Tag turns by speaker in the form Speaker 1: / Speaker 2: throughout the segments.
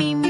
Speaker 1: me,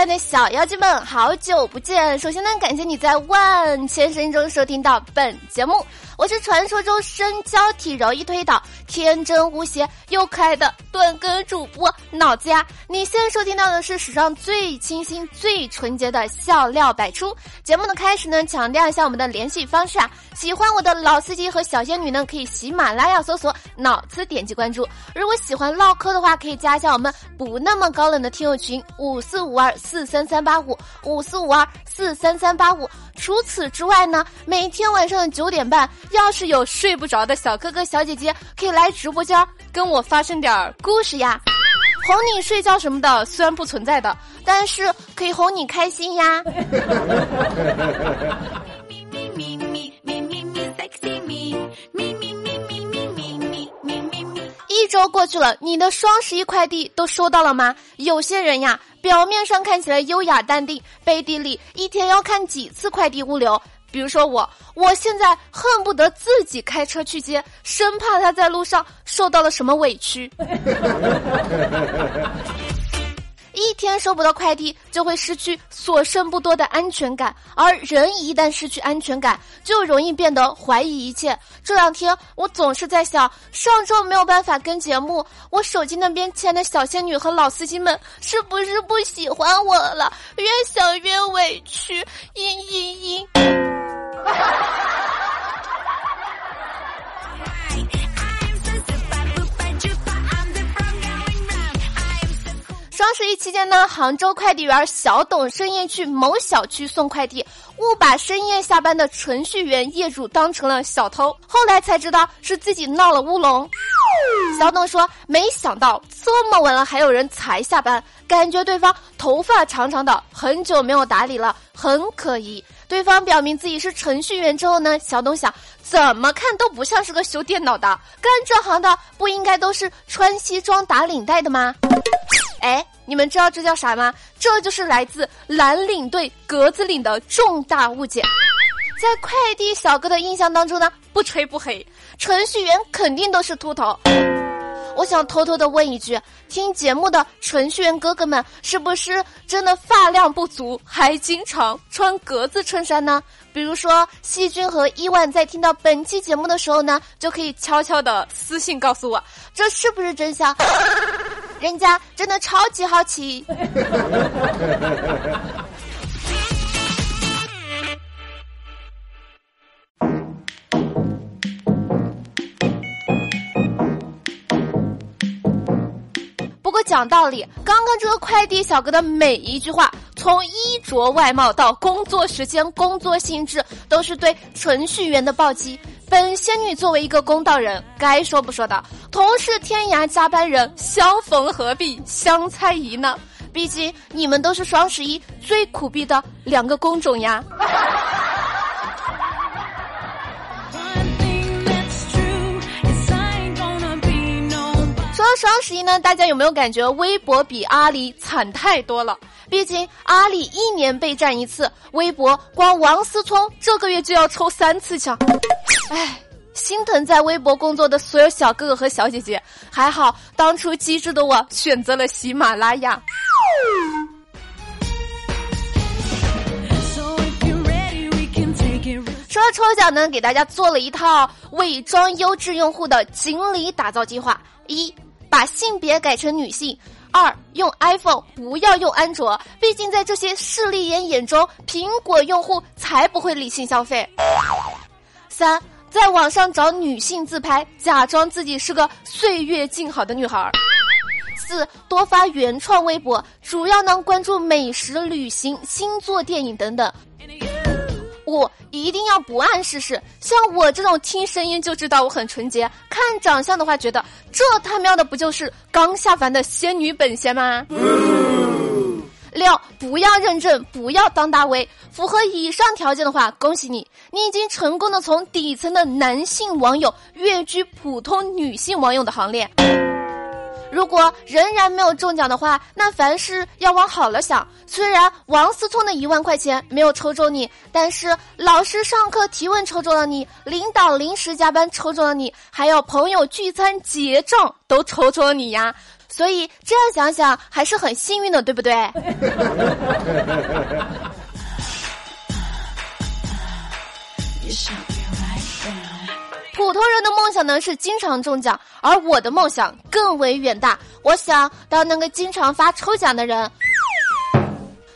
Speaker 2: 亲爱的小妖精们，好久不见！首先呢，感谢你在万千声音中收听到本节目。我是传说中身娇体柔一推倒、天真无邪又可爱的短歌主播脑子呀！你现在收听到的是史上最清新、最纯洁的笑料百出。节目的开始呢，强调一下我们的联系方式啊！喜欢我的老司机和小仙女呢，可以喜马拉雅搜索“脑子”，点击关注。如果喜欢唠嗑的话，可以加一下我们不那么？高冷的听友群五四五二四三三八五五四五二四三三八五。除此之外呢，每天晚上九点半，要是有睡不着的小哥哥小姐姐，可以来直播间跟我发生点故事呀。哄你睡觉什么的虽然不存在的，但是可以哄你开心呀。一周过去了，你的双十一快递都收到了吗？有些人呀，表面上看起来优雅淡定，背地里一天要看几次快递物流。比如说我，我现在恨不得自己开车去接，生怕他在路上受到了什么委屈。一天收不到快递，就会失去所剩不多的安全感，而人一旦失去安全感，就容易变得怀疑一切。这两天我总是在想，上周没有办法跟节目，我手机那边亲爱的小仙女和老司机们是不是不喜欢我了？越想越委屈，嘤嘤嘤。双十一期间呢，杭州快递员小董深夜去某小区送快递，误把深夜下班的程序员业主当成了小偷，后来才知道是自己闹了乌龙。小董说：“没想到这么晚了还有人才下班，感觉对方头发长长的，很久没有打理了，很可疑。”对方表明自己是程序员之后呢，小董想，怎么看都不像是个修电脑的，干这行的不应该都是穿西装打领带的吗？哎，你们知道这叫啥吗？这就是来自蓝领对格子领的重大误解。在快递小哥的印象当中呢，不吹不黑，程序员肯定都是秃头。我想偷偷的问一句：听节目的程序员哥哥们，是不是真的发量不足，还经常穿格子衬衫呢？比如说，细菌和伊万在听到本期节目的时候呢，就可以悄悄的私信告诉我，这是不是真相？人家真的超级好奇。不过讲道理，刚刚这个快递小哥的每一句话，从衣着外貌到工作时间、工作性质，都是对程序员的暴击。本仙女作为一个公道人，该说不说的。同是天涯加班人，相逢何必相猜疑呢？毕竟你们都是双十一最苦逼的两个工种呀。说到双十一呢，大家有没有感觉微博比阿里惨太多了？毕竟阿里一年备战一次，微博光王思聪这个月就要抽三次奖。唉，心疼在微博工作的所有小哥哥和小姐姐。还好当初机智的我选择了喜马拉雅。说到抽奖呢，给大家做了一套伪装优质用户的锦鲤打造计划：一，把性别改成女性；二，用 iPhone 不要用安卓，毕竟在这些势利眼眼中，苹果用户才不会理性消费；三，在网上找女性自拍，假装自己是个岁月静好的女孩儿。四多发原创微博，主要呢关注美食、旅行、星座、电影等等。五一定要不谙世事，像我这种听声音就知道我很纯洁，看长相的话觉得这他喵的不就是刚下凡的仙女本仙吗？六不要认证，不要当大 V，符合以上条件的话，恭喜你，你已经成功的从底层的男性网友跃居普通女性网友的行列。如果仍然没有中奖的话，那凡事要往好了想。虽然王思聪的一万块钱没有抽中你，但是老师上课提问抽中了你，领导临时加班抽中了你，还有朋友聚餐结账都抽中了你呀。所以这样想想还是很幸运的，对不对？普通人的梦想呢是经常中奖，而我的梦想更为远大，我想当那个经常发抽奖的人。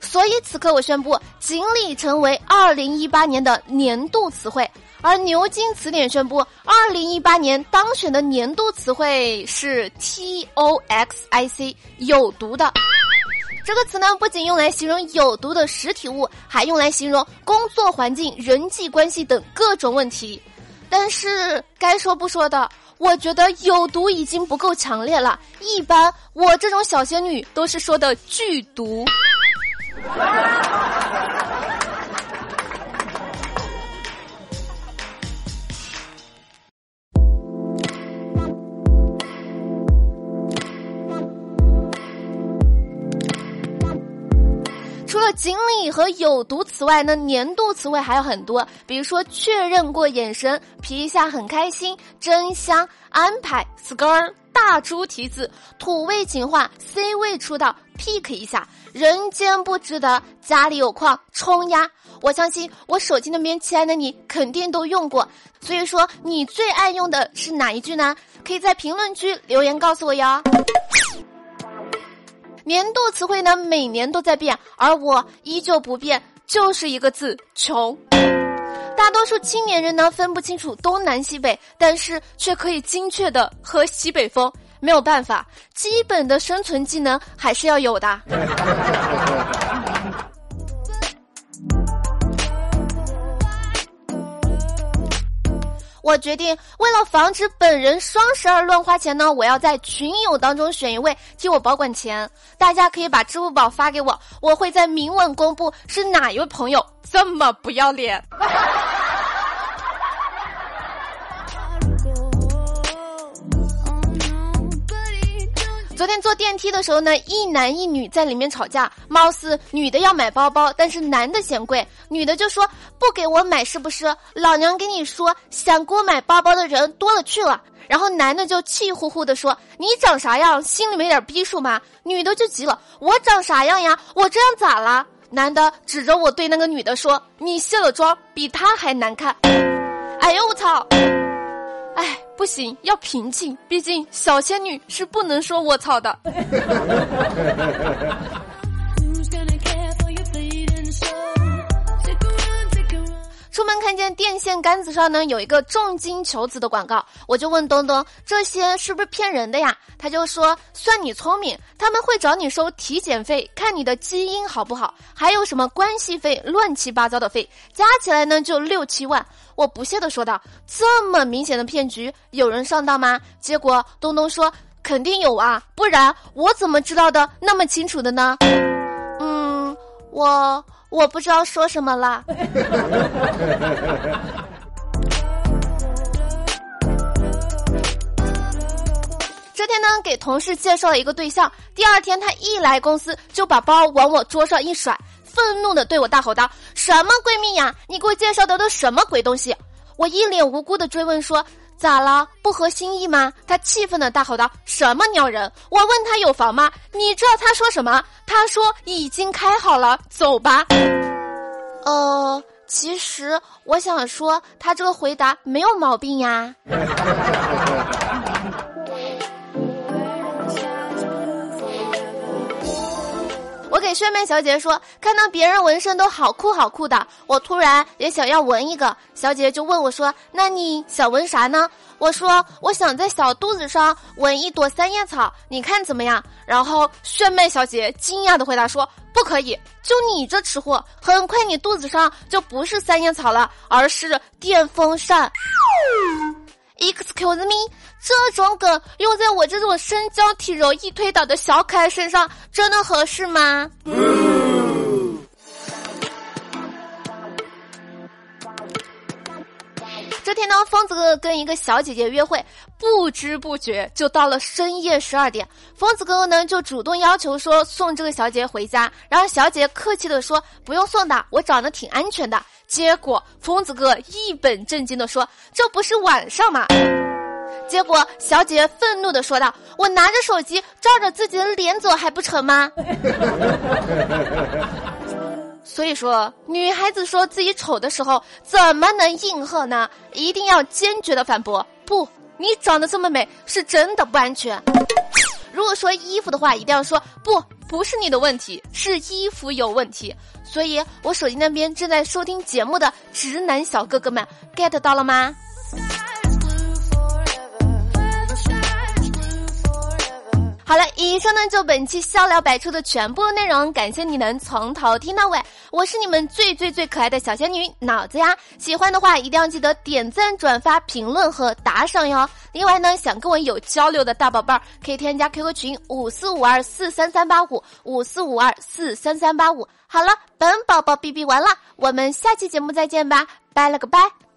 Speaker 2: 所以此刻我宣布，锦鲤成为二零一八年的年度词汇，而牛津词典宣布，二零一八年当选的年度词汇是 toxic，有毒的。这个词呢，不仅用来形容有毒的实体物，还用来形容工作环境、人际关系等各种问题。但是该说不说的，我觉得有毒已经不够强烈了。一般我这种小仙女都是说的剧毒。锦鲤和有毒词外呢，年度词汇还有很多，比如说确认过眼神、皮一下很开心、真香、安排、skr、大猪蹄子、土味情话、C 位出道、pick 一下、人间不值得、家里有矿、冲压。我相信我手机那边亲爱的你肯定都用过，所以说你最爱用的是哪一句呢？可以在评论区留言告诉我哟。年度词汇呢，每年都在变，而我依旧不变，就是一个字：穷。大多数青年人呢，分不清楚东南西北，但是却可以精确的喝西北风。没有办法，基本的生存技能还是要有的。我决定，为了防止本人双十二乱花钱呢，我要在群友当中选一位替我保管钱。大家可以把支付宝发给我，我会在明晚公布是哪一位朋友。这么不要脸！昨天坐电梯的时候呢，一男一女在里面吵架，貌似女的要买包包，但是男的嫌贵，女的就说不给我买是不是？老娘跟你说，想给我买包包的人多了去了。然后男的就气呼呼的说：“你长啥样？心里没点逼数吗？”女的就急了：“我长啥样呀？我这样咋了？”男的指着我对那个女的说：“你卸了妆，比他还难看。”哎呦我操！哎，不行，要平静，毕竟小仙女是不能说我操的。出门看见电线杆子上呢有一个重金求子的广告，我就问东东这些是不是骗人的呀？他就说算你聪明，他们会找你收体检费，看你的基因好不好，还有什么关系费，乱七八糟的费，加起来呢就六七万。我不屑的说道：“这么明显的骗局，有人上当吗？”结果东东说：“肯定有啊，不然我怎么知道的那么清楚的呢？”嗯，我我不知道说什么了。这天呢，给同事介绍了一个对象，第二天他一来公司就把包往我桌上一甩。愤怒的对我大吼道：“什么闺蜜呀？你给我介绍的都什么鬼东西？”我一脸无辜的追问说：“咋了？不合心意吗？”他气愤的大吼道：“什么鸟人？我问他有房吗？你知道他说什么？他说已经开好了，走吧。”呃，其实我想说，他这个回答没有毛病呀。我给炫妹小姐说，看到别人纹身都好酷好酷的，我突然也想要纹一个。小姐就问我说：“那你想纹啥呢？”我说：“我想在小肚子上纹一朵三叶草，你看怎么样？”然后炫妹小姐惊讶的回答说：“不可以，就你这吃货，很快你肚子上就不是三叶草了，而是电风扇。” Excuse me，这种梗用在我这种身娇体柔、易推倒的小可爱身上，真的合适吗？这天呢，疯子哥哥跟一个小姐姐约会，不知不觉就到了深夜十二点。疯子哥哥呢就主动要求说送这个小姐姐回家，然后小姐客气的说不用送的，我长得挺安全的。结果疯子哥一本正经的说这不是晚上吗？结果小姐姐愤怒的说道：“我拿着手机照着自己的脸走还不成吗？” 所以说，女孩子说自己丑的时候，怎么能应和呢？一定要坚决的反驳：不，你长得这么美，是真的不安全。如果说衣服的话，一定要说不，不是你的问题，是衣服有问题。所以我手机那边正在收听节目的直男小哥哥们，get 到了吗？以上呢就本期笑料百出的全部内容，感谢你能从头听到尾。我是你们最最最可爱的小仙女脑子呀，喜欢的话一定要记得点赞、转发、评论和打赏哟。另外呢，想跟我有交流的大宝贝儿，可以添加 QQ 群五四五二四三三八五五四五二四三三八五。好了，本宝宝哔哔完了，我们下期节目再见吧，拜了个拜。